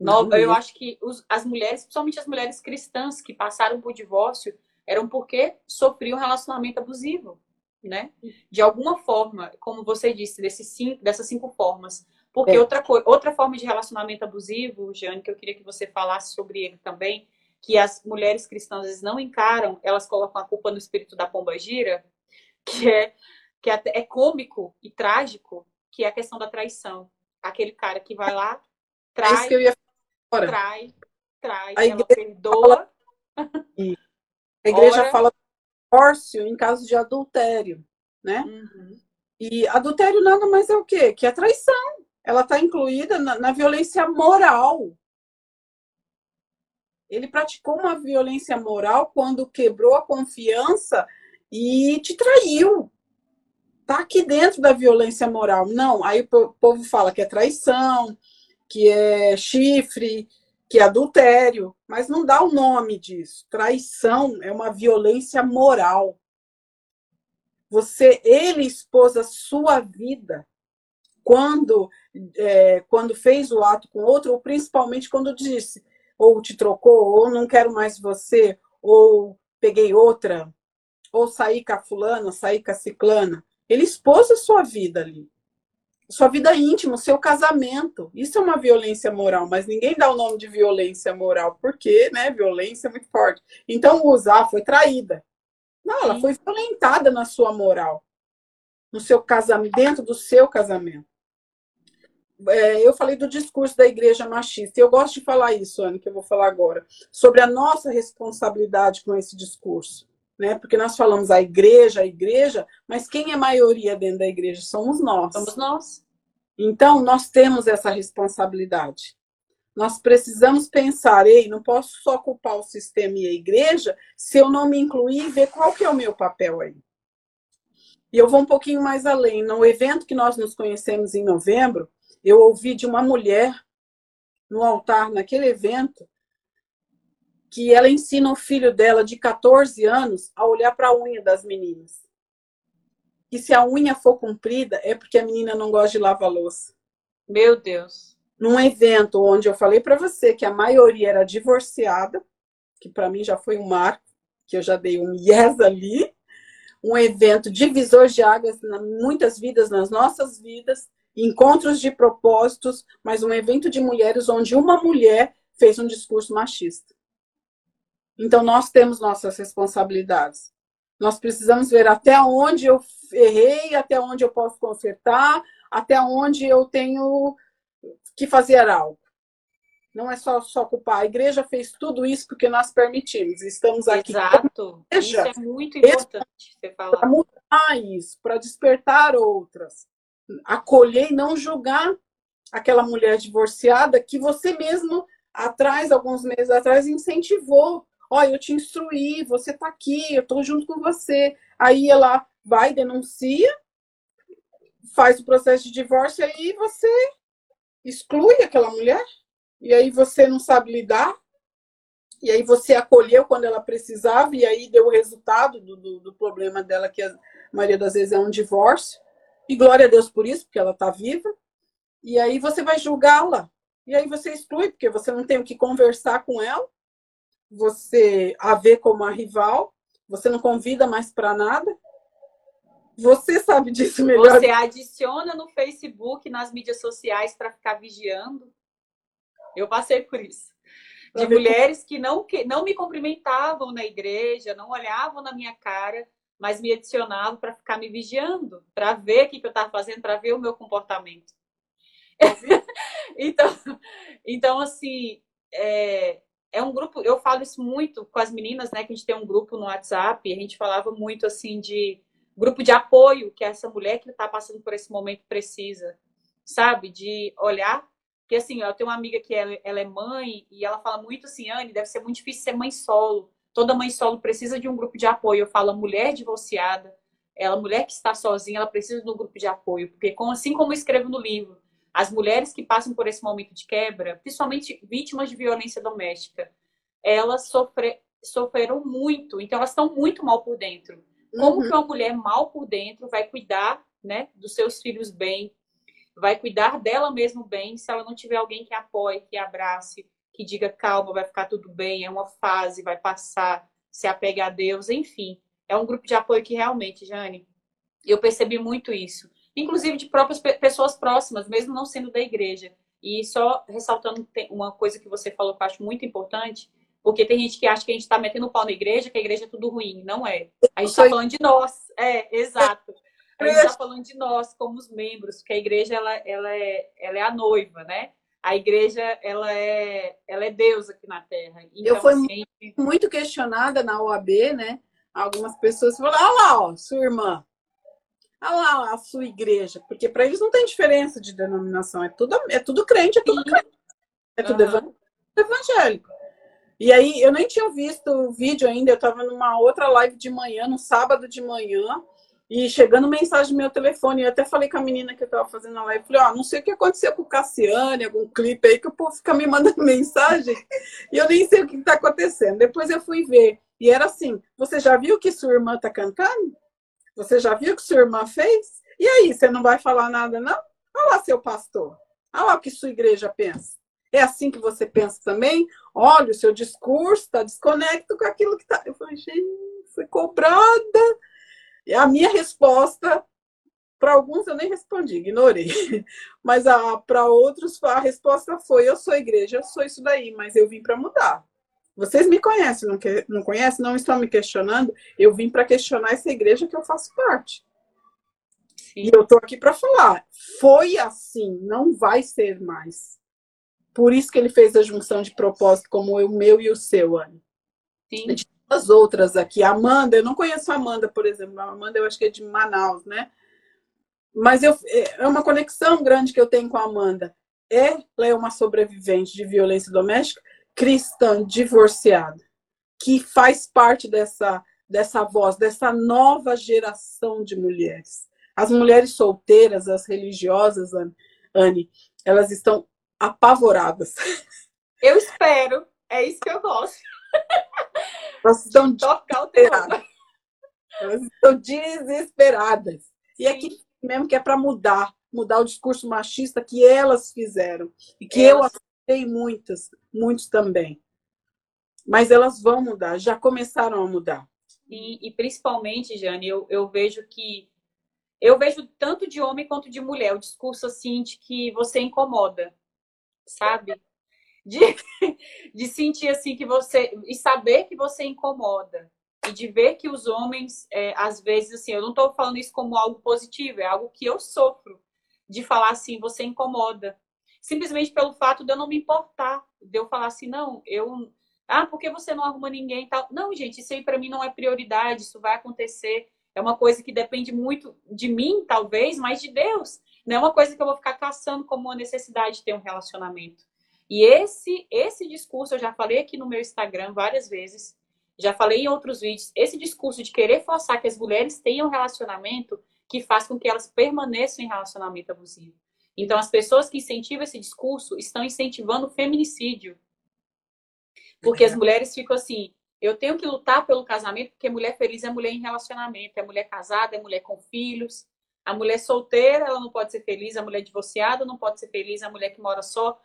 No, eu acho que os, as mulheres, principalmente as mulheres cristãs que passaram por divórcio, eram porque sofriam relacionamento abusivo, né? De alguma forma, como você disse, desses cinco, dessas cinco formas. Porque é. outra, outra forma de relacionamento abusivo, Jane, que eu queria que você falasse sobre ele também, que as mulheres cristãs não encaram, elas colocam a culpa no espírito da pomba gira, que é que é, é cômico e trágico, que é a questão da traição. Aquele cara que vai lá, trai, é isso que eu ia falar. trai, trai, a ela perdoa. Fala... A igreja Ora... fala divórcio em caso de adultério, né? Uhum. E adultério nada mais é o quê? Que é traição. Ela está incluída na, na violência moral. Ele praticou uma violência moral quando quebrou a confiança e te traiu tá aqui dentro da violência moral. Não, aí o povo fala que é traição, que é chifre, que é adultério, mas não dá o nome disso. Traição é uma violência moral. Você, ele expôs a sua vida quando, é, quando fez o ato com outro, ou principalmente quando disse, ou te trocou, ou não quero mais você, ou peguei outra, ou saí com a fulana, saí com a ciclana. Ele expôs a sua vida ali. Sua vida íntima, o seu casamento. Isso é uma violência moral, mas ninguém dá o nome de violência moral, porque, né, violência é muito forte. Então, usar foi traída. Não, ela Sim. foi violentada na sua moral. no seu casamento, dentro do seu casamento. É, eu falei do discurso da igreja machista. E eu gosto de falar isso, Anne, que eu vou falar agora, sobre a nossa responsabilidade com esse discurso. Né? Porque nós falamos a igreja, a igreja, mas quem é maioria dentro da igreja? Somos nós. Somos nós. Então, nós temos essa responsabilidade. Nós precisamos pensar, ei, não posso só culpar o sistema e a igreja se eu não me incluir e ver qual que é o meu papel aí. E eu vou um pouquinho mais além. No evento que nós nos conhecemos em novembro, eu ouvi de uma mulher no altar, naquele evento, que ela ensina o filho dela de 14 anos a olhar para a unha das meninas. Que se a unha for comprida é porque a menina não gosta de lavar louça. Meu Deus. Num evento onde eu falei para você que a maioria era divorciada, que para mim já foi um marco, que eu já dei um yes ali, um evento divisor de águas em muitas vidas, nas nossas vidas, encontros de propósitos, mas um evento de mulheres onde uma mulher fez um discurso machista. Então, nós temos nossas responsabilidades. Nós precisamos ver até onde eu errei, até onde eu posso consertar, até onde eu tenho que fazer algo. Não é só, só culpar. A igreja fez tudo isso porque nós permitimos. Estamos aqui. Exato. Igreja, isso é muito importante você falar. Para mudar isso, para despertar outras acolher e não julgar aquela mulher divorciada que você mesmo, atrás, alguns meses atrás, incentivou. Olha, eu te instruí, você está aqui, eu estou junto com você. Aí ela vai, denuncia, faz o processo de divórcio, aí você exclui aquela mulher, e aí você não sabe lidar, e aí você acolheu quando ela precisava, e aí deu o resultado do, do, do problema dela, que a maioria das vezes é um divórcio. E glória a Deus por isso, porque ela está viva. E aí você vai julgá-la. E aí você exclui, porque você não tem o que conversar com ela. Você a vê como a rival. Você não convida mais para nada. Você sabe disso melhor. Você adiciona no Facebook, nas mídias sociais para ficar vigiando. Eu passei por isso. De mulheres que não, que não me cumprimentavam na igreja, não olhavam na minha cara, mas me adicionava para ficar me vigiando, para ver o que, que eu estava fazendo, para ver o meu comportamento. então, então, assim, é, é um grupo, eu falo isso muito com as meninas, né? Que a gente tem um grupo no WhatsApp, a gente falava muito assim de grupo de apoio que essa mulher que está passando por esse momento precisa, sabe? De olhar. Porque assim, eu tenho uma amiga que ela, ela é mãe e ela fala muito assim, Anne, deve ser muito difícil ser mãe solo toda mãe solo precisa de um grupo de apoio. Eu falo, a mulher divorciada, ela, mulher que está sozinha, ela precisa de um grupo de apoio. Porque, assim como eu escrevo no livro, as mulheres que passam por esse momento de quebra, principalmente vítimas de violência doméstica, elas sofre, sofreram muito. Então, elas estão muito mal por dentro. Como uhum. que uma mulher mal por dentro vai cuidar né, dos seus filhos bem, vai cuidar dela mesmo bem, se ela não tiver alguém que apoie, que abrace, que diga calma, vai ficar tudo bem, é uma fase, vai passar, se apega a Deus, enfim. É um grupo de apoio que realmente, Jane, eu percebi muito isso. Inclusive de próprias pessoas próximas, mesmo não sendo da igreja. E só ressaltando uma coisa que você falou que eu acho muito importante, porque tem gente que acha que a gente está metendo pau na igreja, que a igreja é tudo ruim. Não é. A gente está falando de nós. É, exato. A gente está falando de nós como os membros, que a igreja ela, ela, é, ela é a noiva, né? A igreja ela é, ela é Deus aqui na Terra. Então, eu fui assim, muito questionada na OAB, né? Algumas pessoas falaram, olha lá, ó, sua irmã. Olha lá a sua igreja. Porque para eles não tem diferença de denominação. É tudo, é tudo crente, é tudo crente. É tudo uhum. evangélico. E aí, eu nem tinha visto o vídeo ainda, eu estava numa outra live de manhã, no sábado de manhã, e chegando mensagem no meu telefone, eu até falei com a menina que eu tava fazendo a live, falei, ó, oh, não sei o que aconteceu com o Cassiane, algum clipe aí que o povo fica me mandando mensagem e eu nem sei o que tá acontecendo. Depois eu fui ver e era assim, você já viu que sua irmã tá cantando? Você já viu o que sua irmã fez? E aí, você não vai falar nada, não? Olha lá, seu pastor. Olha lá o que sua igreja pensa. É assim que você pensa também? Olha, o seu discurso está desconecto com aquilo que está. Eu falei, gente, fui cobrada a minha resposta, para alguns eu nem respondi, ignorei. Mas para outros a resposta foi: eu sou igreja, eu sou isso daí, mas eu vim para mudar. Vocês me conhecem, não, que, não conhecem? Não estão me questionando? Eu vim para questionar essa igreja que eu faço parte. Sim. E eu tô aqui para falar, foi assim, não vai ser mais. Por isso que ele fez a junção de propósito como o meu e o seu, Anne. Sim. As outras aqui, a Amanda, eu não conheço a Amanda, por exemplo. A Amanda eu acho que é de Manaus, né? Mas eu, é uma conexão grande que eu tenho com a Amanda. Ela é uma sobrevivente de violência doméstica, cristã, divorciada, que faz parte dessa, dessa voz, dessa nova geração de mulheres. As mulheres solteiras, as religiosas, Anne, elas estão apavoradas. Eu espero. É isso que eu gosto. Elas estão desesperadas. Elas estão desesperadas. E é que mesmo que é para mudar, mudar o discurso machista que elas fizeram. E que elas... eu aceitei muitas, muitos também. Mas elas vão mudar, já começaram a mudar. E, e principalmente, Jane, eu, eu vejo que eu vejo tanto de homem quanto de mulher o discurso assim de que você incomoda, sabe? De, de sentir assim que você e saber que você incomoda e de ver que os homens é, às vezes assim, eu não estou falando isso como algo positivo, é algo que eu sofro de falar assim, você incomoda, simplesmente pelo fato de eu não me importar, de eu falar assim, não, eu ah, porque você não arruma ninguém e tal. Não, gente, isso aí para mim não é prioridade, isso vai acontecer é uma coisa que depende muito de mim, talvez, mas de Deus. Não é uma coisa que eu vou ficar caçando como uma necessidade de ter um relacionamento. E esse esse discurso eu já falei aqui no meu Instagram várias vezes, já falei em outros vídeos, esse discurso de querer forçar que as mulheres tenham um relacionamento que faz com que elas permaneçam em relacionamento abusivo. Então as pessoas que incentivam esse discurso estão incentivando o feminicídio. Porque as mulheres ficam assim, eu tenho que lutar pelo casamento, porque mulher feliz é mulher em relacionamento, é mulher casada, é mulher com filhos. A mulher solteira, ela não pode ser feliz, a mulher divorciada não pode ser feliz, a mulher que mora só.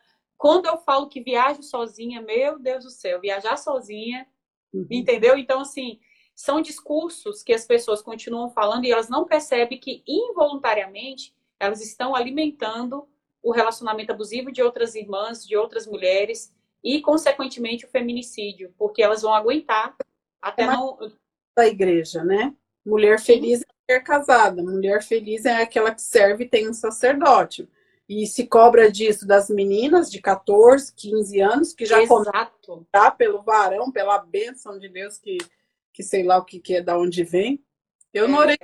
Quando eu falo que viajo sozinha, meu Deus do céu, viajar sozinha, uhum. entendeu? Então, assim, são discursos que as pessoas continuam falando e elas não percebem que involuntariamente elas estão alimentando o relacionamento abusivo de outras irmãs, de outras mulheres, e, consequentemente, o feminicídio, porque elas vão aguentar até é não. Da igreja, né? Mulher feliz é mulher casada, mulher feliz é aquela que serve e tem um sacerdócio. E se cobra disso das meninas de 14, 15 anos, que já Exato. tá pelo varão, pela bênção de Deus, que, que sei lá o que, que é, da onde vem. Eu é. não orei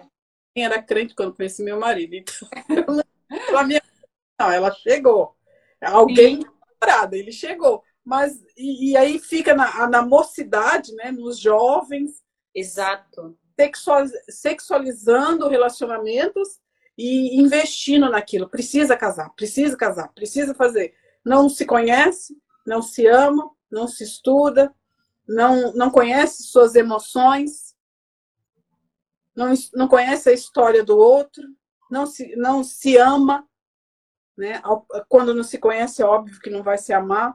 quem era crente quando conheci meu marido. Então, ela, minha... não, ela chegou. Alguém namorada, ele chegou mas e, e aí fica na, na, mocidade, né, nos jovens. Exato. sexualizando relacionamentos e investindo naquilo. Precisa casar, precisa casar, precisa fazer. Não se conhece, não se ama, não se estuda, não, não conhece suas emoções, não, não conhece a história do outro, não se, não se ama. Né? Quando não se conhece, é óbvio que não vai se amar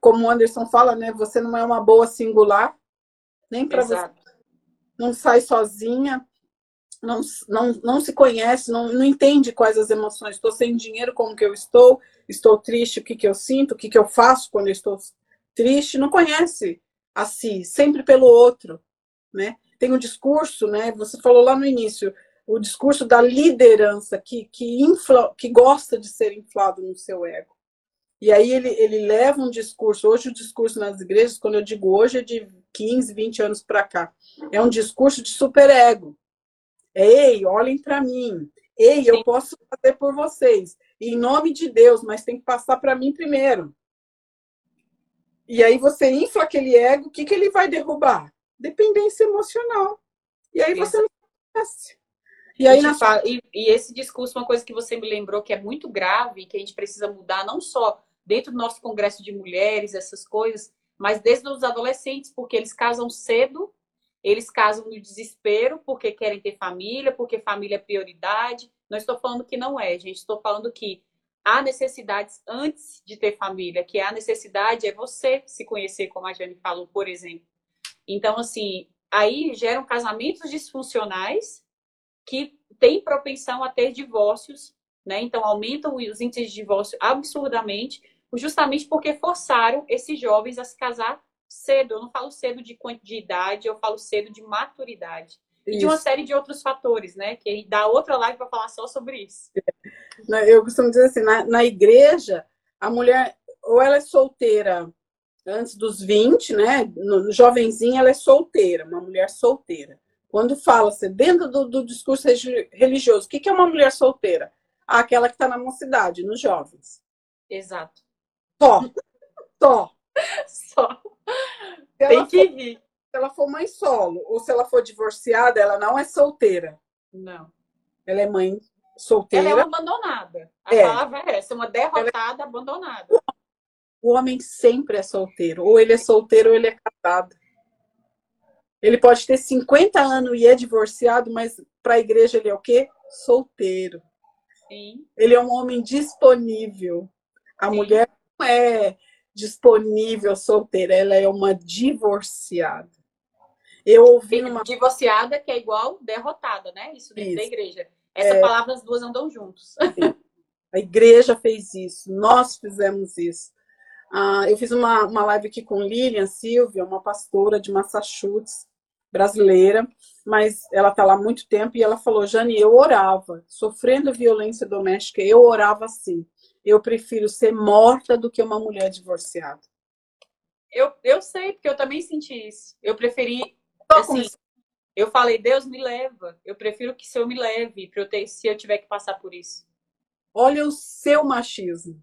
como o Anderson fala, né? Você não é uma boa singular, nem para você. Não sai sozinha, não, não, não se conhece, não, não entende quais as emoções. Estou sem dinheiro, como que eu estou? Estou triste, o que, que eu sinto? O que, que eu faço quando eu estou triste? Não conhece a si, sempre pelo outro, né? Tem um discurso, né? Você falou lá no início, o discurso da liderança que, que, infla, que gosta de ser inflado no seu ego. E aí ele, ele leva um discurso, hoje o discurso nas igrejas, quando eu digo hoje, é de 15, 20 anos para cá. É um discurso de superego. É, ei, olhem para mim. Ei, eu posso fazer por vocês. Em nome de Deus, mas tem que passar para mim primeiro. E aí você infla aquele ego, o que, que ele vai derrubar? Dependência emocional. E aí você não conhece. E, aí na... fala, e, e, esse discurso, uma coisa que você me lembrou que é muito grave, que a gente precisa mudar, não só dentro do nosso congresso de mulheres, essas coisas, mas desde os adolescentes, porque eles casam cedo, eles casam no desespero, porque querem ter família, porque família é prioridade. Não estou falando que não é, gente, estou falando que há necessidades antes de ter família, que a necessidade é você se conhecer, como a Jane falou, por exemplo. Então, assim, aí geram casamentos disfuncionais que têm propensão a ter divórcios, né? Então, aumentam os índices de divórcio absurdamente, justamente porque forçaram esses jovens a se casar cedo. Eu não falo cedo de, de idade, eu falo cedo de maturidade. e de uma série de outros fatores, né? Que dá outra live para falar só sobre isso. Eu costumo dizer assim, na, na igreja, a mulher, ou ela é solteira antes dos 20, né? No, jovenzinha, ela é solteira, uma mulher solteira. Quando fala-se dentro do, do, discurso religioso, o que, que é uma mulher solteira? Ah, aquela que está na mocidade, nos jovens. Exato. Só. Só. Só. Tem que rir. Se ela for mãe solo ou se ela for divorciada, ela não é solteira. Não. Ela é mãe solteira. Ela é uma abandonada. A é. palavra é essa, uma derrotada é... abandonada. O homem sempre é solteiro. Ou ele é solteiro ou ele é casado. Ele pode ter 50 anos e é divorciado, mas para a igreja ele é o quê? Solteiro. Sim. Ele é um homem disponível. A Sim. mulher não é disponível solteira, ela é uma divorciada. Eu ouvi uma divorciada que é igual derrotada, né? Isso dentro isso. da igreja. Essa é... palavra as duas andam juntos. A igreja fez isso, nós fizemos isso. Ah, eu fiz uma, uma live aqui com Lilian Silvia, uma pastora de Massachusetts, brasileira, mas ela está lá há muito tempo e ela falou: Jane, eu orava, sofrendo violência doméstica, eu orava assim. Eu prefiro ser morta do que uma mulher divorciada. Eu, eu sei, porque eu também senti isso. Eu preferi. Assim, eu falei, Deus me leva. Eu prefiro que o Senhor me leve eu ter, se eu tiver que passar por isso. Olha o seu machismo.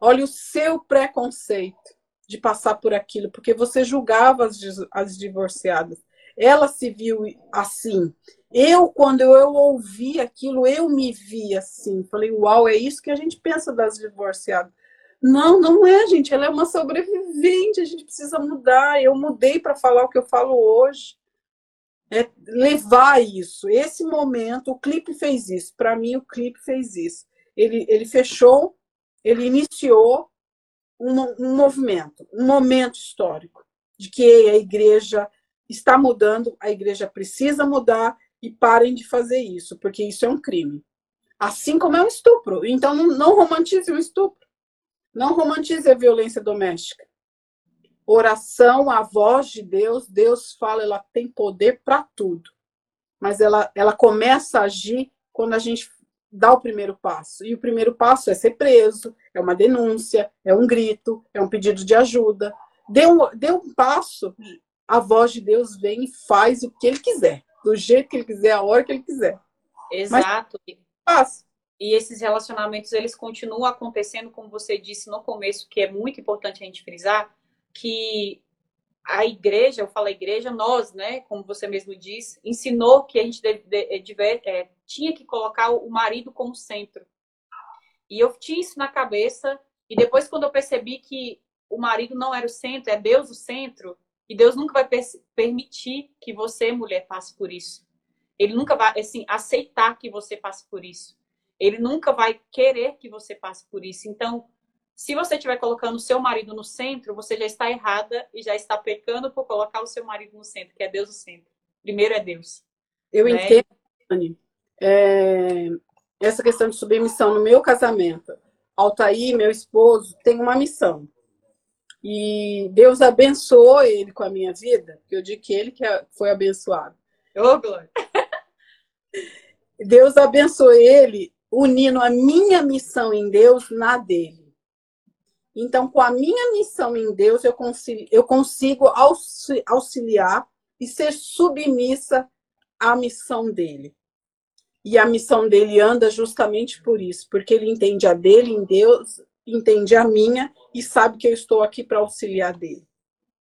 Olha o seu preconceito de passar por aquilo, porque você julgava as, as divorciadas ela se viu assim. Eu, quando eu ouvi aquilo, eu me vi assim. Falei, uau, é isso que a gente pensa das divorciadas. Não, não é, gente. Ela é uma sobrevivente. A gente precisa mudar. Eu mudei para falar o que eu falo hoje. É levar isso. Esse momento, o clipe fez isso. Para mim, o clipe fez isso. Ele, ele fechou, ele iniciou um, um movimento, um momento histórico de que a igreja está mudando, a igreja precisa mudar e parem de fazer isso, porque isso é um crime. Assim como é um estupro. Então, não romantize o estupro. Não romantize a violência doméstica. Oração, a voz de Deus, Deus fala, ela tem poder para tudo. Mas ela, ela começa a agir quando a gente dá o primeiro passo. E o primeiro passo é ser preso, é uma denúncia, é um grito, é um pedido de ajuda. Dê um, dê um passo a voz de Deus vem e faz o que ele quiser, do jeito que ele quiser, a hora que ele quiser. Exato. Mas, E esses relacionamentos, eles continuam acontecendo, como você disse no começo, que é muito importante a gente frisar, que a igreja, eu falo a igreja, nós, né, como você mesmo disse, ensinou que a gente deve, deve, é, tinha que colocar o marido como centro. E eu tinha isso na cabeça, e depois quando eu percebi que o marido não era o centro, é Deus o centro, e Deus nunca vai permitir que você, mulher, passe por isso. Ele nunca vai, assim, aceitar que você passe por isso. Ele nunca vai querer que você passe por isso. Então, se você estiver colocando o seu marido no centro, você já está errada e já está pecando por colocar o seu marido no centro, que é Deus no centro. Primeiro é Deus. Eu né? entendo, Anny, é, essa questão de submissão no meu casamento. Altair, meu esposo, tem uma missão. E Deus abençoou ele com a minha vida, porque eu digo que ele que é, foi abençoado. Ô, oh, Glória! Deus abençoou ele unindo a minha missão em Deus na dele. Então, com a minha missão em Deus, eu consigo, eu consigo auxiliar e ser submissa à missão dele. E a missão dele anda justamente por isso, porque ele entende a dele em Deus entende a minha e sabe que eu estou aqui para auxiliar dele.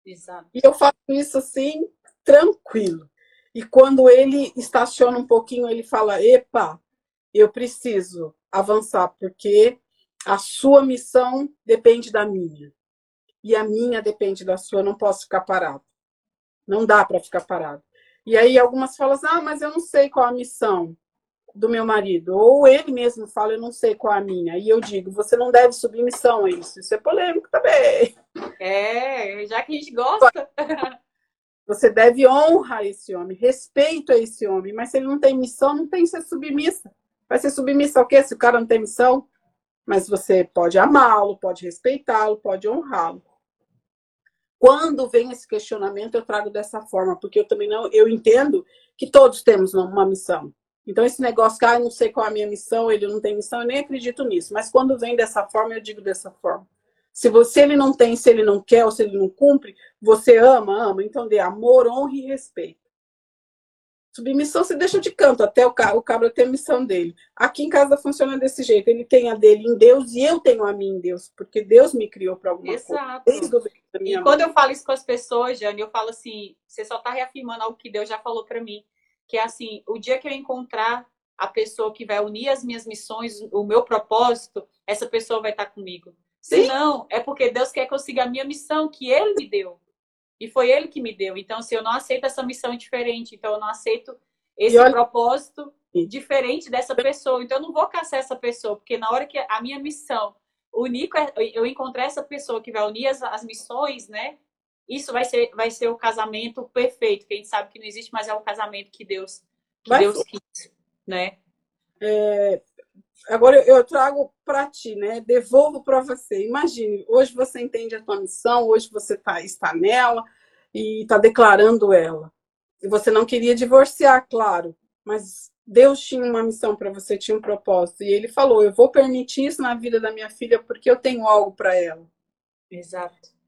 Exato. E eu faço isso assim, tranquilo. E quando ele estaciona um pouquinho, ele fala: Epa, eu preciso avançar, porque a sua missão depende da minha. E a minha depende da sua, eu não posso ficar parado. Não dá para ficar parado. E aí algumas falam assim, ah, mas eu não sei qual a missão do meu marido, ou ele mesmo fala, eu não sei qual a minha, e eu digo, você não deve submissão a isso, isso é polêmico também. É, já que a gente gosta. Você deve honra a esse homem, respeito a esse homem, mas se ele não tem missão, não tem que ser submissa. Vai ser submissa ao quê? Se o cara não tem missão? Mas você pode amá-lo, pode respeitá-lo, pode honrá-lo. quando vem esse questionamento, eu trago dessa forma, porque eu também não, eu entendo que todos temos uma missão. Então, esse negócio que, ah, eu não sei qual é a minha missão, ele não tem missão, eu nem acredito nisso. Mas quando vem dessa forma, eu digo dessa forma. Se você ele não tem, se ele não quer ou se ele não cumpre, você ama, ama, então dê amor, honra e respeito. Submissão se deixa de canto até o, o cabra ter a missão dele. Aqui em casa funciona desse jeito. Ele tem a dele em Deus e eu tenho a minha em Deus, porque Deus me criou para alguma Exato. coisa. Desde o da minha e mãe. quando eu falo isso com as pessoas, Jane, eu falo assim: você só está reafirmando algo que Deus já falou para mim, que é assim: o dia que eu encontrar a pessoa que vai unir as minhas missões, o meu propósito, essa pessoa vai estar comigo. Se não, é porque Deus quer que eu siga a minha missão que Ele me deu. E foi ele que me deu. Então, se eu não aceito essa missão diferente, então eu não aceito esse olha... propósito diferente dessa pessoa. Então, eu não vou caçar essa pessoa, porque na hora que a minha missão unir, eu encontrar essa pessoa que vai unir as, as missões, né? Isso vai ser, vai ser o casamento perfeito, que a gente sabe que não existe, mas é o casamento que Deus, que Deus quis, né? É, agora eu trago para ti, né? Devolvo para você. Imagine, hoje você entende a tua missão, hoje você tá, está nela e está declarando ela. E você não queria divorciar, claro, mas Deus tinha uma missão para você, tinha um propósito. E ele falou: Eu vou permitir isso na vida da minha filha porque eu tenho algo para ela. Exato.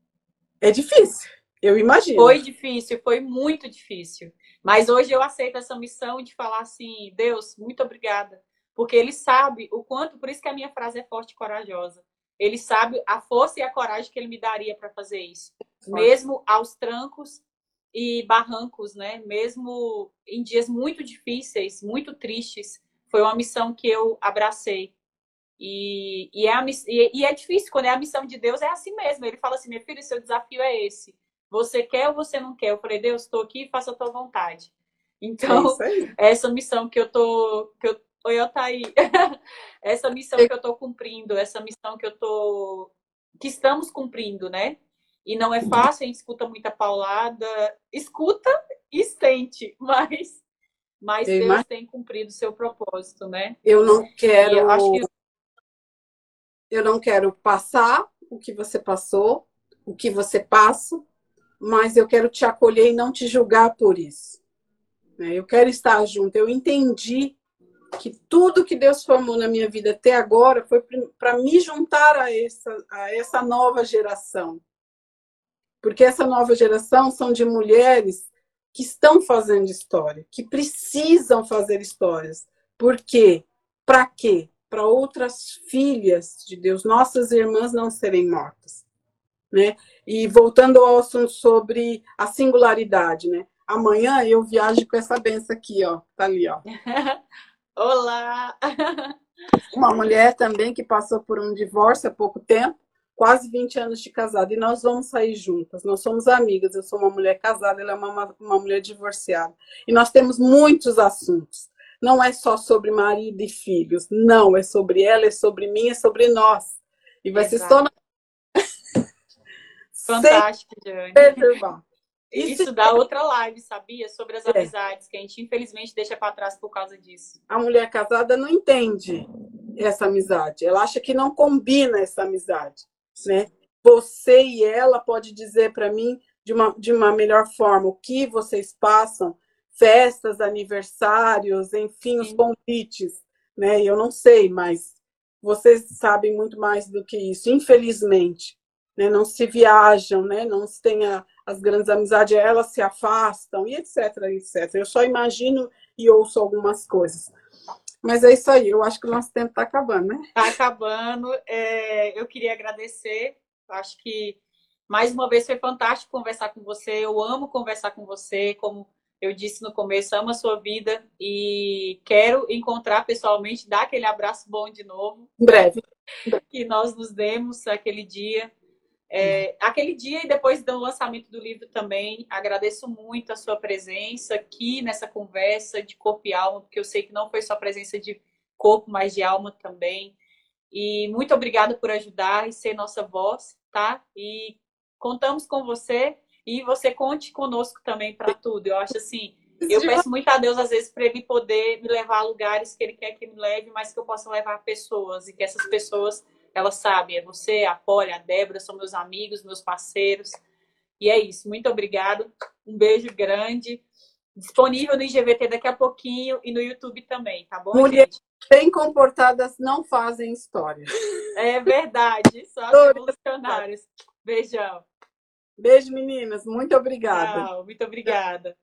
É difícil, eu imagino. Foi difícil, foi muito difícil. Mas hoje eu aceito essa missão de falar assim: Deus, muito obrigada porque ele sabe o quanto, por isso que a minha frase é forte e corajosa. Ele sabe a força e a coragem que ele me daria para fazer isso, mesmo aos trancos e barrancos, né? Mesmo em dias muito difíceis, muito tristes, foi uma missão que eu abracei. E, e, é, a, e, e é difícil, quando é a missão de Deus, é assim mesmo. Ele fala assim: minha filha, seu desafio é esse. Você quer ou você não quer? Eu falei, Deus, estou aqui, faça a tua vontade. Então, é essa missão que eu tô, que eu Oi, Othaí. essa missão que eu estou cumprindo, essa missão que eu tô. que estamos cumprindo, né? E não é fácil, a gente escuta muita paulada, escuta e sente, mas, mas Deus tem cumprido o seu propósito, né? Eu não quero. Acho que... eu não quero passar o que você passou, o que você passa, mas eu quero te acolher e não te julgar por isso. Né? Eu quero estar junto. Eu entendi que tudo que Deus formou na minha vida até agora foi para me juntar a essa, a essa nova geração. Porque essa nova geração são de mulheres que estão fazendo história, que precisam fazer histórias. Por quê? Para quê? Para outras filhas de Deus, nossas irmãs não serem mortas. Né? E voltando ao assunto sobre a singularidade, né? Amanhã eu viajo com essa benção aqui, ó. Tá ali, ó. Olá! Uma mulher também que passou por um divórcio há pouco tempo, quase 20 anos de casada, e nós vamos sair juntas. Nós somos amigas. Eu sou uma mulher casada, ela é uma, uma mulher divorciada. E nós temos muitos assuntos. Não é só sobre marido e filhos, não, é sobre ela, é sobre mim, é sobre nós. E vai Exato. ser só. Na... Fantástico, Jane. Isso dá outra live, sabia? Sobre as é. amizades, que a gente infelizmente deixa para trás por causa disso. A mulher casada não entende essa amizade. Ela acha que não combina essa amizade, né? Você e ela pode dizer para mim de uma, de uma melhor forma o que vocês passam, festas, aniversários, enfim, os convites, né? Eu não sei, mas vocês sabem muito mais do que isso, infelizmente. Né? Não se viajam, né? Não se tem a, as grandes amizades, elas se afastam e etc, etc. Eu só imagino e ouço algumas coisas. Mas é isso aí, eu acho que o nosso tempo está acabando, né? Está acabando. É, eu queria agradecer. Acho que mais uma vez foi fantástico conversar com você. Eu amo conversar com você, como eu disse no começo, amo a sua vida e quero encontrar pessoalmente, dar aquele abraço bom de novo. Em breve. Que nós nos demos aquele dia. É, aquele dia e depois do lançamento do livro também, agradeço muito a sua presença aqui nessa conversa de corpo e alma, porque eu sei que não foi só presença de corpo, mas de alma também. E muito obrigada por ajudar e ser nossa voz, tá? E contamos com você e você conte conosco também para tudo. Eu acho assim, eu peço muito a Deus às vezes para ele poder me levar a lugares que ele quer que me leve, mas que eu possa levar pessoas e que essas pessoas ela sabe, é você, a Polly, a Débora, são meus amigos, meus parceiros. E é isso. Muito obrigado. Um beijo grande. Disponível no IGVT daqui a pouquinho e no YouTube também, tá bom, Mulheres bem comportadas não fazem história. É verdade. Só os revolucionários. Beijão. Beijo, meninas. Muito obrigada. Tchau, muito obrigada.